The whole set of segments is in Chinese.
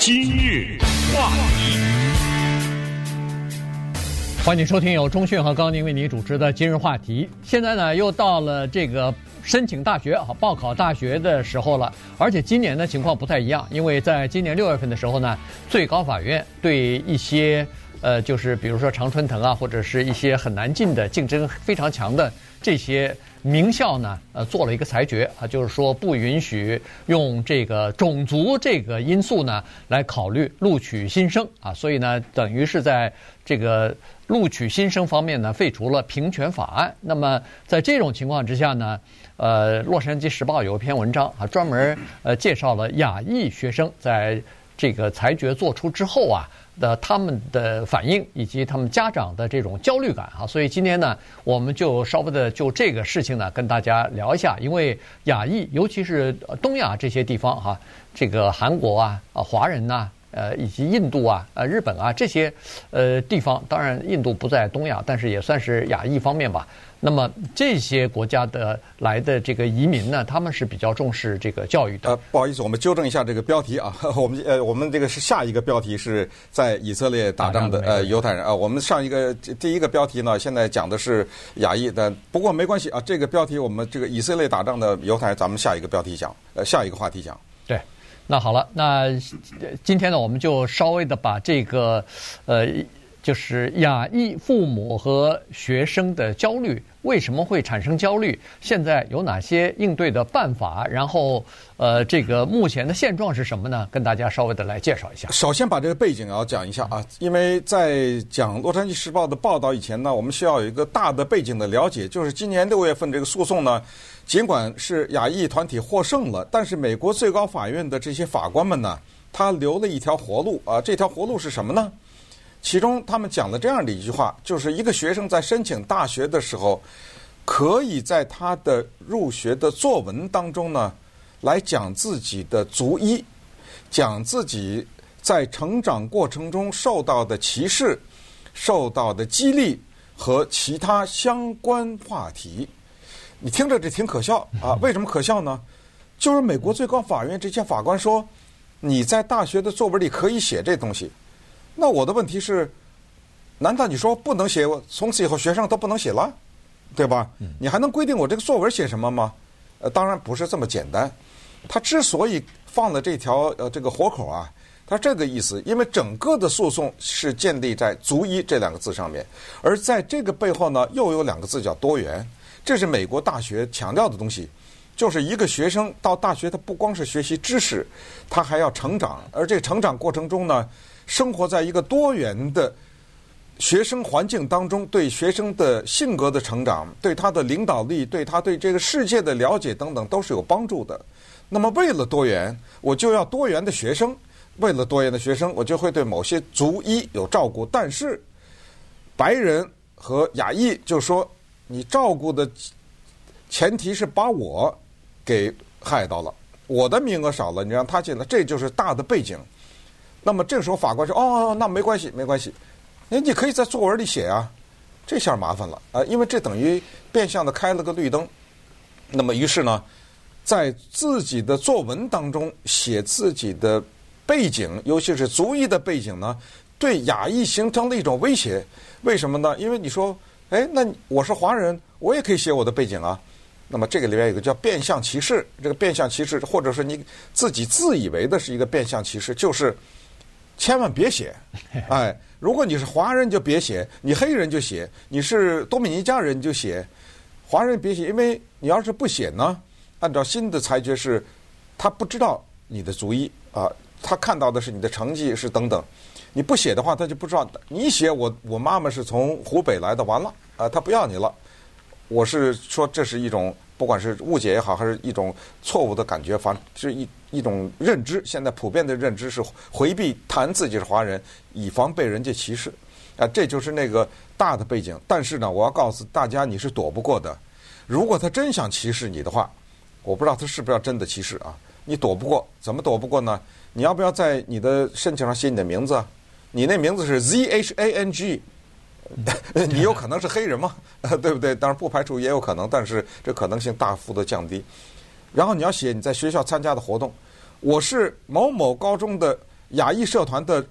今日话题，欢迎收听由中讯和高宁为您主持的今日话题。现在呢，又到了这个申请大学、好报考大学的时候了。而且今年的情况不太一样，因为在今年六月份的时候呢，最高法院对一些呃，就是比如说常春藤啊，或者是一些很难进的、竞争非常强的这些。名校呢，呃，做了一个裁决啊，就是说不允许用这个种族这个因素呢来考虑录取新生啊，所以呢，等于是在这个录取新生方面呢废除了平权法案。那么在这种情况之下呢，呃，《洛杉矶时报》有一篇文章啊，专门呃介绍了亚裔学生在这个裁决做出之后啊。的他们的反应以及他们家长的这种焦虑感啊，所以今天呢，我们就稍微的就这个事情呢跟大家聊一下，因为亚裔，尤其是东亚这些地方哈，这个韩国啊啊华人呐。呃，以及印度啊、呃日本啊这些呃地方，当然印度不在东亚，但是也算是亚裔方面吧。那么这些国家的来的这个移民呢，他们是比较重视这个教育的。呃，不好意思，我们纠正一下这个标题啊，我们呃我们这个是下一个标题是在以色列打仗的呃犹太人啊。我们上一个第一个标题呢，现在讲的是亚裔的，不过没关系啊，这个标题我们这个以色列打仗的犹太人，咱们下一个标题讲，呃下一个话题讲。对。那好了，那今天呢，我们就稍微的把这个，呃，就是亚裔父母和学生的焦虑。为什么会产生焦虑？现在有哪些应对的办法？然后，呃，这个目前的现状是什么呢？跟大家稍微的来介绍一下。首先把这个背景要讲一下啊，因为在讲《洛杉矶时报》的报道以前呢，我们需要有一个大的背景的了解，就是今年六月份这个诉讼呢，尽管是亚裔团体获胜了，但是美国最高法院的这些法官们呢，他留了一条活路啊，这条活路是什么呢？其中，他们讲了这样的一句话，就是一个学生在申请大学的时候，可以在他的入学的作文当中呢，来讲自己的族裔，讲自己在成长过程中受到的歧视、受到的激励和其他相关话题。你听着这挺可笑 啊？为什么可笑呢？就是美国最高法院这些法官说，你在大学的作文里可以写这东西。那我的问题是，难道你说不能写？从此以后学生都不能写了，对吧？你还能规定我这个作文写什么吗？呃，当然不是这么简单。他之所以放了这条呃这个活口啊，他这个意思，因为整个的诉讼是建立在“族一”这两个字上面，而在这个背后呢，又有两个字叫多元。这是美国大学强调的东西，就是一个学生到大学，他不光是学习知识，他还要成长，而这个成长过程中呢。生活在一个多元的学生环境当中，对学生的性格的成长、对他的领导力、对他对这个世界的了解等等，都是有帮助的。那么，为了多元，我就要多元的学生；为了多元的学生，我就会对某些族裔有照顾。但是，白人和亚裔就说，你照顾的前提是把我给害到了，我的名额少了，你让他进来，这就是大的背景。那么这个时候法官说：“哦，那没关系，没关系，哎，你可以在作文里写啊。”这下麻烦了啊，因为这等于变相的开了个绿灯。那么于是呢，在自己的作文当中写自己的背景，尤其是族裔的背景呢，对亚裔形成了一种威胁。为什么呢？因为你说，哎，那我是华人，我也可以写我的背景啊。那么这个里面有个叫变相歧视，这个变相歧视，或者是你自己自以为的是一个变相歧视，就是。千万别写，哎，如果你是华人就别写，你黑人就写，你是多米尼加人就写，华人别写，因为你要是不写呢，按照新的裁决是，他不知道你的族裔啊，他看到的是你的成绩是等等，你不写的话，他就不知道。你写我我妈妈是从湖北来的，完了啊，他不要你了。我是说这是一种。不管是误解也好，还是一种错误的感觉，反正是一一种认知。现在普遍的认知是回避谈自己是华人，以防被人家歧视。啊，这就是那个大的背景。但是呢，我要告诉大家，你是躲不过的。如果他真想歧视你的话，我不知道他是不是要真的歧视啊？你躲不过，怎么躲不过呢？你要不要在你的申请上写你的名字？你那名字是 Z H A N G。你有可能是黑人吗？对不对？当然不排除也有可能，但是这可能性大幅的降低。然后你要写你在学校参加的活动，我是某某高中的亚裔社团的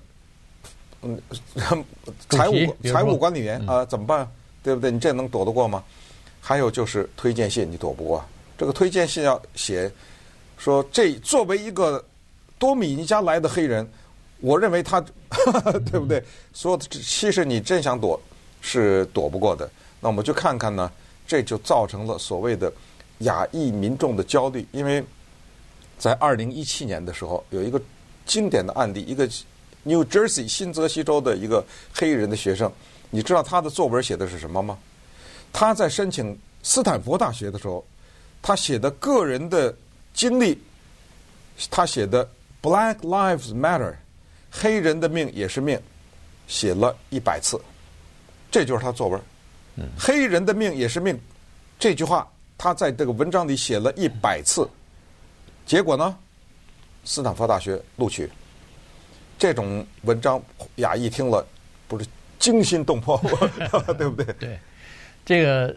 嗯 财务财务管理员啊，怎么办？对不对？你这能躲得过吗？还有就是推荐信，你躲不过。这个推荐信要写说，这作为一个多米尼加来的黑人，我认为他对不对？所有的其实你真想躲是躲不过的。那我们就看看呢，这就造成了所谓的亚裔民众的焦虑，因为在二零一七年的时候有一个经典的案例，一个 New Jersey 新泽西州的一个黑人的学生，你知道他的作文写的是什么吗？他在申请斯坦福大学的时候，他写的个人的经历，他写的 Black Lives Matter，黑人的命也是命，写了一百次，这就是他作文。黑人的命也是命，这句话他在这个文章里写了一百次，结果呢，斯坦福大学录取。这种文章，亚裔听了不是惊心动魄，对不对？对，这个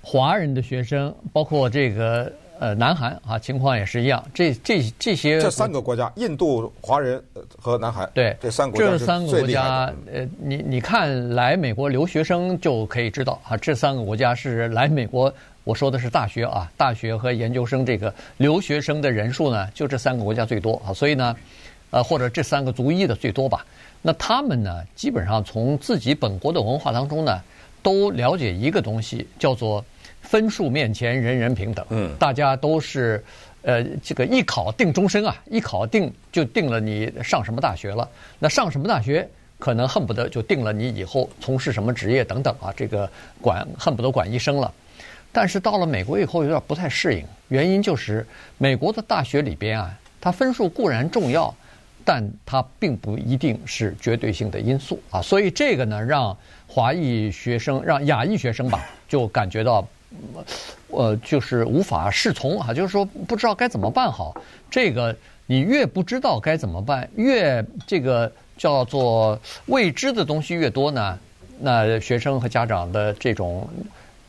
华人的学生，包括这个呃南韩啊，情况也是一样。这这这些这三个国家，印度、华人和南韩，对这三个国家，这三个国家，呃，你你看来美国留学生就可以知道啊，这三个国家是来美国，我说的是大学啊，大学和研究生这个留学生的人数呢，就这三个国家最多啊，所以呢。呃，或者这三个族裔的最多吧。那他们呢，基本上从自己本国的文化当中呢，都了解一个东西，叫做分数面前人人平等。嗯，大家都是呃，这个一考定终身啊，一考定就定了你上什么大学了。那上什么大学，可能恨不得就定了你以后从事什么职业等等啊。这个管恨不得管一生了。但是到了美国以后，有点不太适应，原因就是美国的大学里边啊，它分数固然重要。但它并不一定是绝对性的因素啊，所以这个呢，让华裔学生、让亚裔学生吧，就感觉到，呃，就是无法适从啊，就是说不知道该怎么办好。这个你越不知道该怎么办，越这个叫做未知的东西越多呢，那学生和家长的这种，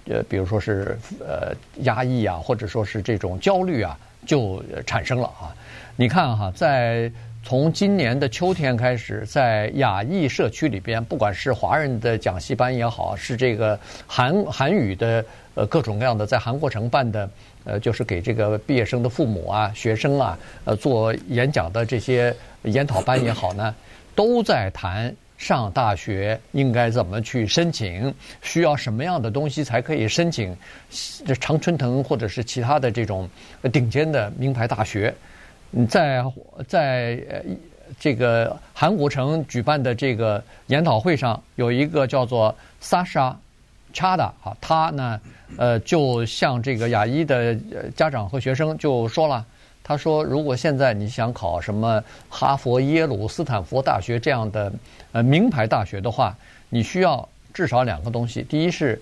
呃，比如说是呃压抑啊，或者说是这种焦虑啊，就产生了啊。你看哈，在从今年的秋天开始，在亚裔社区里边，不管是华人的讲习班也好，是这个韩韩语的呃各种各样的在韩国城办的呃，就是给这个毕业生的父母啊、学生啊呃做演讲的这些研讨班也好呢，都在谈上大学应该怎么去申请，需要什么样的东西才可以申请这常春藤或者是其他的这种顶尖的名牌大学。在在这个韩国城举办的这个研讨会上，有一个叫做 Sasha Chada 啊，他呢呃就向这个亚裔的家长和学生就说了，他说如果现在你想考什么哈佛、耶鲁、斯坦福大学这样的呃名牌大学的话，你需要至少两个东西，第一是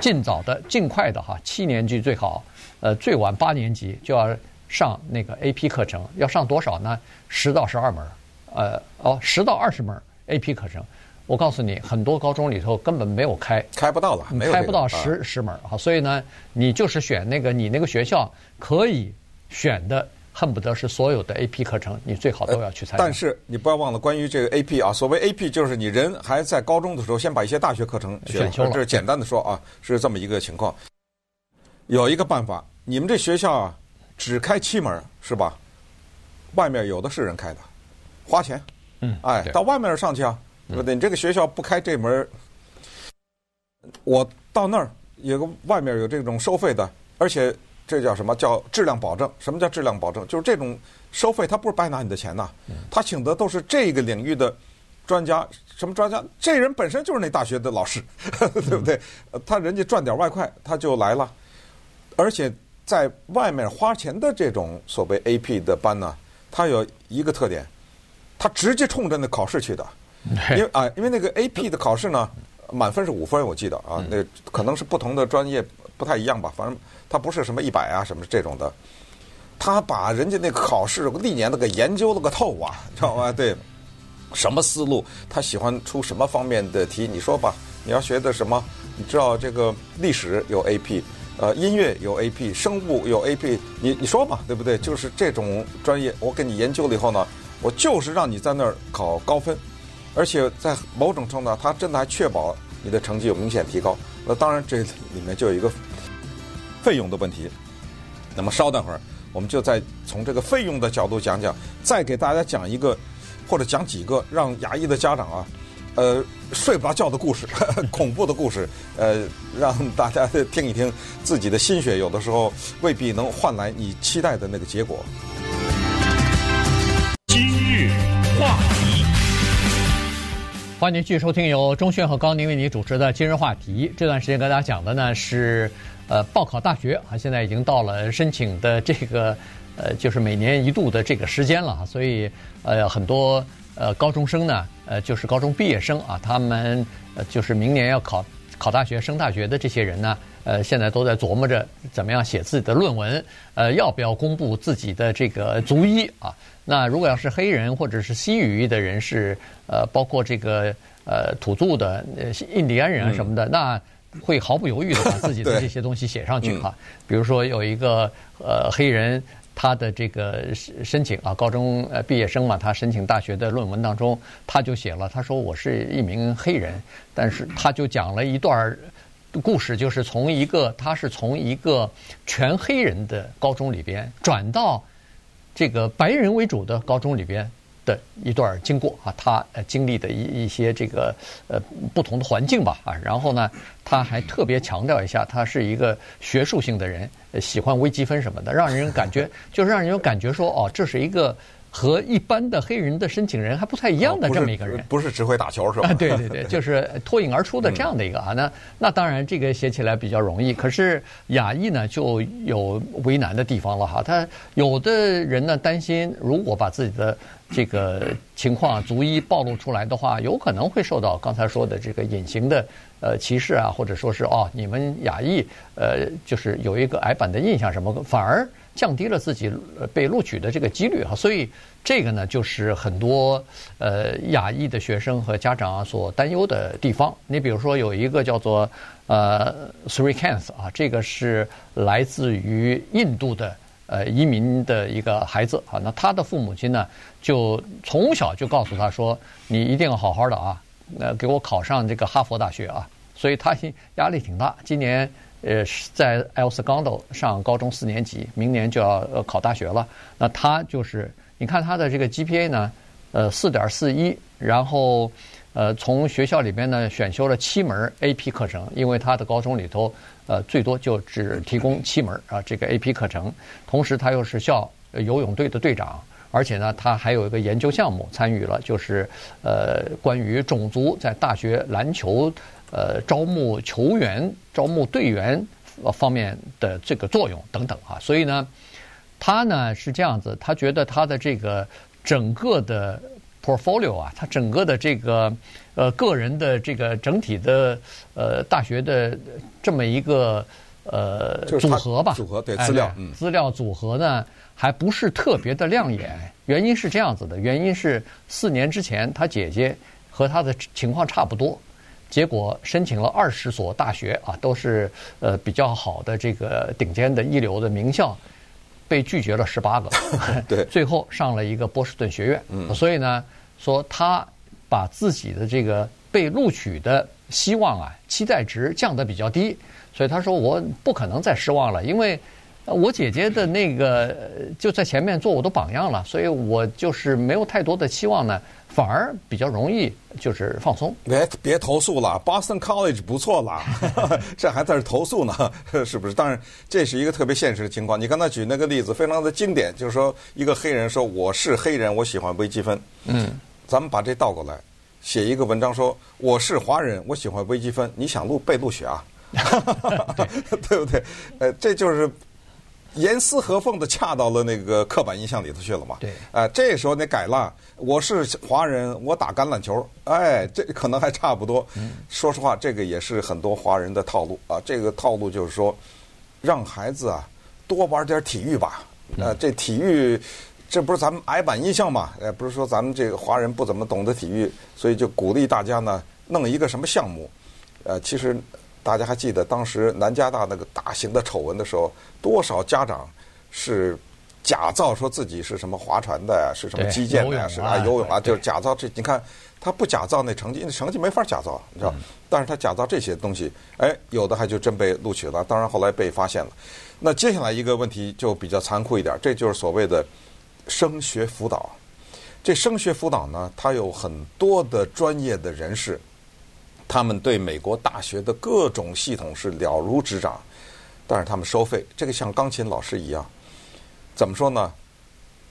尽早的、尽快的哈，七年级最好，呃最晚八年级就要。上那个 AP 课程要上多少呢？十到十二门，呃，哦，十到二十门 AP 课程。我告诉你，很多高中里头根本没有开，开不到了，没有开不到十十门啊。所以呢，你就是选那个你那个学校可以选的，恨不得是所有的 AP 课程，你最好都要去参加。但是你不要忘了，关于这个 AP 啊，所谓 AP 就是你人还在高中的时候，先把一些大学课程选修了。这是简单的说啊，是这么一个情况。有一个办法，你们这学校啊。只开七门是吧？外面有的是人开的，花钱，嗯，哎，到外面上去啊，对不对？你这个学校不开这门，我到那儿有个外面有这种收费的，而且这叫什么叫质量保证？什么叫质量保证？就是这种收费，他不是白拿你的钱呐，他请的都是这个领域的专家，什么专家？这人本身就是那大学的老师，对不对？他人家赚点外快，他就来了，而且。在外面花钱的这种所谓 AP 的班呢，它有一个特点，它直接冲着那考试去的，因为啊，因为那个 AP 的考试呢，满分是五分，我记得啊，那可能是不同的专业不太一样吧，反正它不是什么一百啊什么这种的，他把人家那个考试历年都给研究了个透啊，知道吗？对，什么思路，他喜欢出什么方面的题，你说吧，你要学的什么？你知道这个历史有 AP。呃，音乐有 AP，生物有 AP，你你说嘛，对不对？就是这种专业，我给你研究了以后呢，我就是让你在那儿考高分，而且在某种程度上，它真的还确保你的成绩有明显提高。那当然，这里面就有一个费用的问题。那么稍等会儿，我们就再从这个费用的角度讲讲，再给大家讲一个或者讲几个让牙医的家长啊，呃，睡不着觉的故事，恐怖的故事，呃，让大家听一听自己的心血，有的时候未必能换来你期待的那个结果。今日话题，欢迎您继续收听由钟迅和高宁为您主持的今日话题。这段时间跟大家讲的呢是，呃，报考大学啊，现在已经到了申请的这个，呃，就是每年一度的这个时间了。所以，呃，很多呃高中生呢，呃，就是高中毕业生啊，他们呃就是明年要考考大学、升大学的这些人呢，呃，现在都在琢磨着怎么样写自己的论文，呃，要不要公布自己的这个族裔啊？那如果要是黑人或者是西语裔的人士，呃，包括这个呃土著的呃印第安人啊什么的，嗯、那会毫不犹豫的把自己的这些东西写上去哈。嗯、比如说有一个呃黑人，他的这个申请啊，高中呃毕业生嘛，他申请大学的论文当中，他就写了，他说我是一名黑人，但是他就讲了一段故事，就是从一个他是从一个全黑人的高中里边转到。这个白人为主的高中里边的一段经过啊，他经历的一一些这个呃不同的环境吧啊，然后呢，他还特别强调一下，他是一个学术性的人，喜欢微积分什么的，让人感觉就是让人有感觉说哦，这是一个。和一般的黑人的申请人还不太一样的这么一个人，不是只会打球是吧？对对对，就是脱颖而出的这样的一个啊。那那当然这个写起来比较容易，可是亚裔呢就有为难的地方了哈。他有的人呢担心，如果把自己的这个情况逐一暴露出来的话，有可能会受到刚才说的这个隐形的呃歧视啊，或者说是哦你们亚裔呃就是有一个矮板的印象什么，反而。降低了自己被录取的这个几率哈，所以这个呢，就是很多呃亚裔的学生和家长所担忧的地方。你比如说有一个叫做呃 Srikanth 啊，这个是来自于印度的呃移民的一个孩子啊，那他的父母亲呢，就从小就告诉他说，你一定要好好的啊，呃给我考上这个哈佛大学啊，所以他压力挺大。今年。呃，在 El Segundo 上高中四年级，明年就要呃考大学了。那他就是，你看他的这个 GPA 呢，呃，四点四一，然后呃，从学校里边呢选修了七门 AP 课程，因为他的高中里头呃最多就只提供七门啊这个 AP 课程。同时他又是校游泳队的队长，而且呢他还有一个研究项目参与了，就是呃关于种族在大学篮球。呃，招募球员、招募队员方面的这个作用等等啊，所以呢，他呢是这样子，他觉得他的这个整个的 portfolio 啊，他整个的这个呃个人的这个整体的呃大学的这么一个呃组合吧，组合对资料，嗯，资料组合呢还不是特别的亮眼，原因是这样子的，原因是四年之前他姐姐和他的情况差不多。结果申请了二十所大学啊，都是呃比较好的这个顶尖的一流的名校，被拒绝了十八个，对，最后上了一个波士顿学院。嗯，所以呢，说他把自己的这个被录取的希望啊，期待值降得比较低，所以他说我不可能再失望了，因为我姐姐的那个就在前面做我的榜样了，所以我就是没有太多的期望呢。反而比较容易，就是放松。别别投诉了，Boston College 不错了，这还在这投诉呢，是不是？当然，这是一个特别现实的情况。你刚才举那个例子非常的经典，就是说一个黑人说我是黑人，我喜欢微积分。嗯，咱们把这倒过来，写一个文章说我是华人，我喜欢微积分。你想录被录取啊？对，对不对？呃，这就是。严丝合缝的恰到了那个刻板印象里头去了嘛？对，呃，这时候你改了，我是华人，我打橄榄球，哎，这可能还差不多。嗯，说实话，这个也是很多华人的套路啊。这个套路就是说，让孩子啊多玩点体育吧。呃，这体育，这不是咱们矮板印象嘛？呃，不是说咱们这个华人不怎么懂得体育，所以就鼓励大家呢弄一个什么项目。呃，其实。大家还记得当时南加大那个大型的丑闻的时候，多少家长是假造说自己是什么划船的呀，是什么击剑的呀，是啊游泳啊，就是假造这。你看他不假造那成绩，那成绩没法假造，你知道？但是他假造这些东西，哎，有的还就真被录取了。当然后来被发现了。那接下来一个问题就比较残酷一点，这就是所谓的升学辅导。这升学辅导呢，它有很多的专业的人士，他们对美国大学的各种系统是了如指掌，但是他们收费，这个像钢琴老师一样，怎么说呢？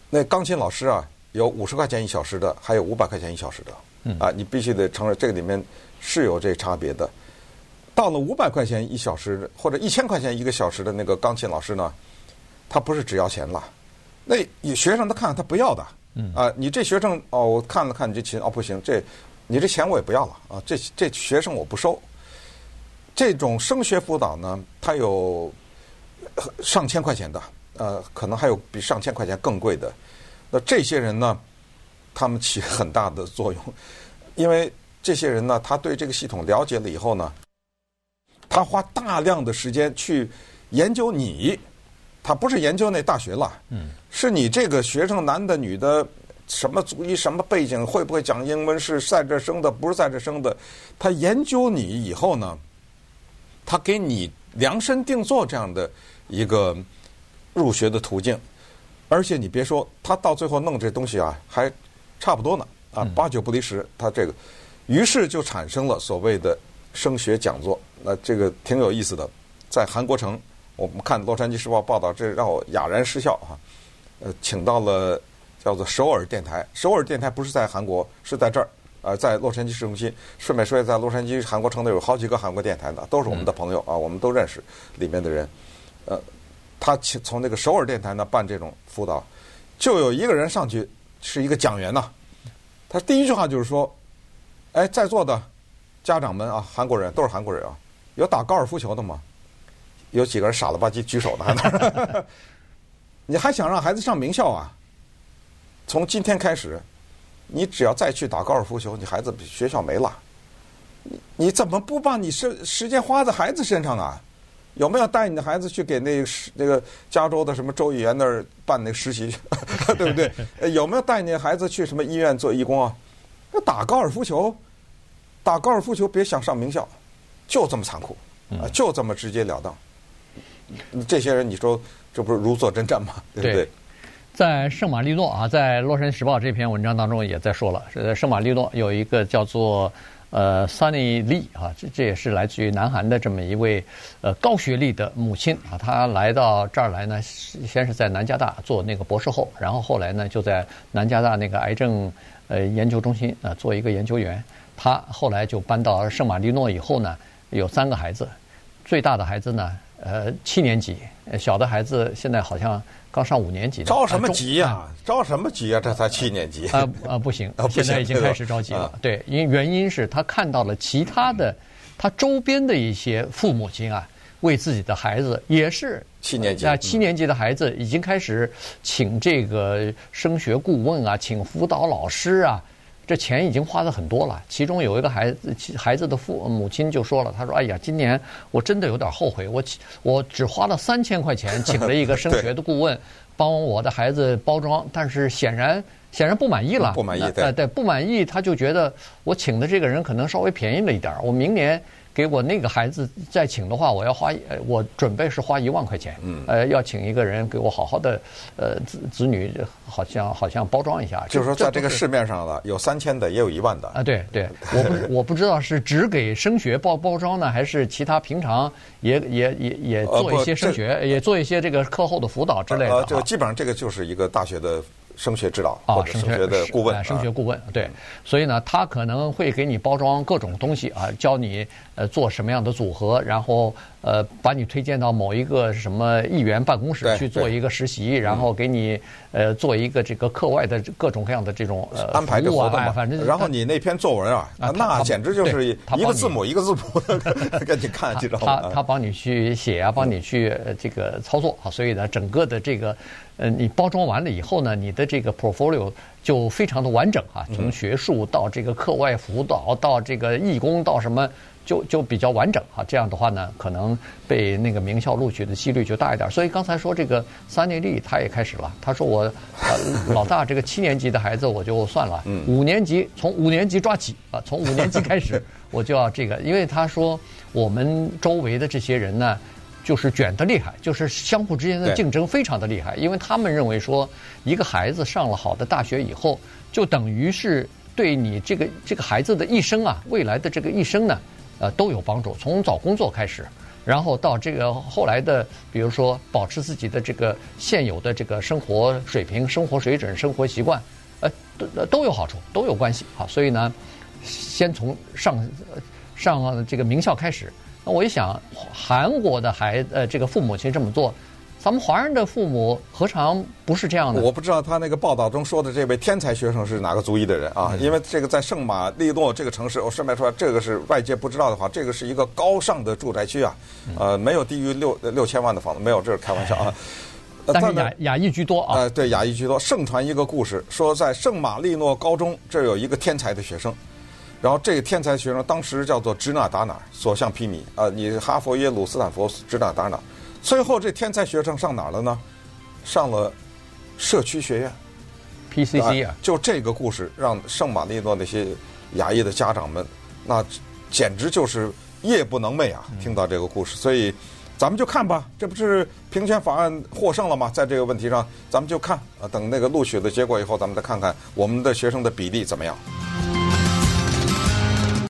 那钢琴老师啊，有五十块钱一小时的，还有五百块钱一小时的，啊，你必须得承认这个里面是有这差别的。到了五百块钱一小时或者一千块钱一个小时的那个钢琴老师呢，他不是只要钱了，那学生他看他不要的。嗯啊，你这学生哦，我看了看你这琴哦，不行，这你这钱我也不要了啊，这这学生我不收。这种升学辅导呢，它有上千块钱的，呃，可能还有比上千块钱更贵的。那这些人呢，他们起很大的作用，因为这些人呢，他对这个系统了解了以后呢，他花大量的时间去研究你。他不是研究那大学了，嗯是你这个学生男的女的，什么族裔什么背景，会不会讲英文，是在这生的，不是在这生的。他研究你以后呢，他给你量身定做这样的一个入学的途径，而且你别说，他到最后弄这东西啊，还差不多呢，啊，八九不离十。他这个，于是就产生了所谓的升学讲座，那这个挺有意思的，在韩国城。我们看《洛杉矶时报》报道，这让我哑然失笑哈。呃，请到了叫做首尔电台，首尔电台不是在韩国，是在这儿，呃，在洛杉矶市中心。顺便说一下，在洛杉矶韩国城内有好几个韩国电台呢，都是我们的朋友啊，我们都认识里面的人。呃，他请从那个首尔电台呢办这种辅导，就有一个人上去是一个讲员呐，他第一句话就是说：“哎，在座的家长们啊，韩国人都是韩国人啊，有打高尔夫球的吗？”有几个人傻了吧唧举手呢？还 你还想让孩子上名校啊？从今天开始，你只要再去打高尔夫球，你孩子学校没了。你你怎么不把你时时间花在孩子身上啊？有没有带你的孩子去给那个那个加州的什么州议员那儿办那个实习，对不对？有没有带你的孩子去什么医院做义工啊？那打高尔夫球，打高尔夫球别想上名校，就这么残酷啊，就这么直截了当。这些人，你说这不是如坐针毡吗？对不对？在圣马力诺啊，在《洛杉矶时报》这篇文章当中也在说了，是在圣马力诺有一个叫做呃 Sunny Lee 啊，这这也是来自于南韩的这么一位呃高学历的母亲啊，她来到这儿来呢，先是在南加大做那个博士后，然后后来呢就在南加大那个癌症呃研究中心啊做一个研究员，她后来就搬到圣马力诺以后呢，有三个孩子，最大的孩子呢。呃，七年级，小的孩子现在好像刚上五年级。着什么急呀？啊、着什么急呀？这才七年级。啊 啊，不行，现在已经开始着急了。对，因原因是他看到了其他的，他周边的一些父母亲啊，为自己的孩子也是七年级啊，七年级的孩子已经开始请这个升学顾问啊，请辅导老师啊。这钱已经花的很多了，其中有一个孩子，孩子的父母亲就说了，他说：“哎呀，今年我真的有点后悔，我我只花了三千块钱请了一个 升学的顾问，帮我的孩子包装，但是显然显然不满意了，不满意，对对，不满意，他就觉得我请的这个人可能稍微便宜了一点，我明年。”给我那个孩子再请的话，我要花，我准备是花一万块钱，嗯，呃，要请一个人给我好好的，呃，子子女好像好像包装一下。就是说，在这个市面上了，有三千的，也有一万的。啊，对对，我不 我不知道是只给升学包包装呢，还是其他平常也也也也做一些升学，也做一些这个课后的辅导之类的。基本上这个就是一个大学的。升学指导啊，升学的顾问，升学顾问，对，所以呢，他可能会给你包装各种东西啊，教你呃做什么样的组合，然后呃把你推荐到某一个什么议员办公室去做一个实习，然后给你呃做一个这个课外的各种各样的这种呃安排的活动，反正然后你那篇作文啊，那简直就是一个字母一个字母的给你看，知道吗？他他帮你去写啊，帮你去这个操作啊，所以呢，整个的这个。呃，你包装完了以后呢，你的这个 portfolio 就非常的完整啊，从学术到这个课外辅导到这个义工到什么就就比较完整啊。这样的话呢，可能被那个名校录取的几率就大一点。所以刚才说这个三内利他也开始了，他说我呃老大这个七年级的孩子我就算了，五年级从五年级抓起啊，从五年级开始 我就要这个，因为他说我们周围的这些人呢。就是卷得厉害，就是相互之间的竞争非常的厉害，因为他们认为说，一个孩子上了好的大学以后，就等于是对你这个这个孩子的一生啊，未来的这个一生呢，呃，都有帮助。从找工作开始，然后到这个后来的，比如说保持自己的这个现有的这个生活水平、生活水准、生活习惯，呃，都都有好处，都有关系。好，所以呢，先从上上这个名校开始。那我一想，韩国的孩呃，这个父母亲这么做，咱们华人的父母何尝不是这样的？我不知道他那个报道中说的这位天才学生是哪个族裔的人啊？因为这个在圣马力诺这个城市，我顺便说，这个是外界不知道的话，这个是一个高尚的住宅区啊，呃，没有低于六六千万的房子，没有，这是开玩笑啊。但是亚亚裔居多啊。呃，对，雅裔居多。盛传一个故事，说在圣马力诺高中这儿有一个天才的学生。然后这个天才学生当时叫做指哪打哪，所向披靡啊！你哈佛、耶鲁、斯坦福指哪打哪。最后这天才学生上哪儿了呢？上了社区学院，PCC 啊！就这个故事让圣马力诺那些牙医的家长们，那简直就是夜不能寐啊！听到这个故事，所以咱们就看吧，这不是平权法案获胜了吗？在这个问题上，咱们就看啊，等那个录取的结果以后，咱们再看看我们的学生的比例怎么样。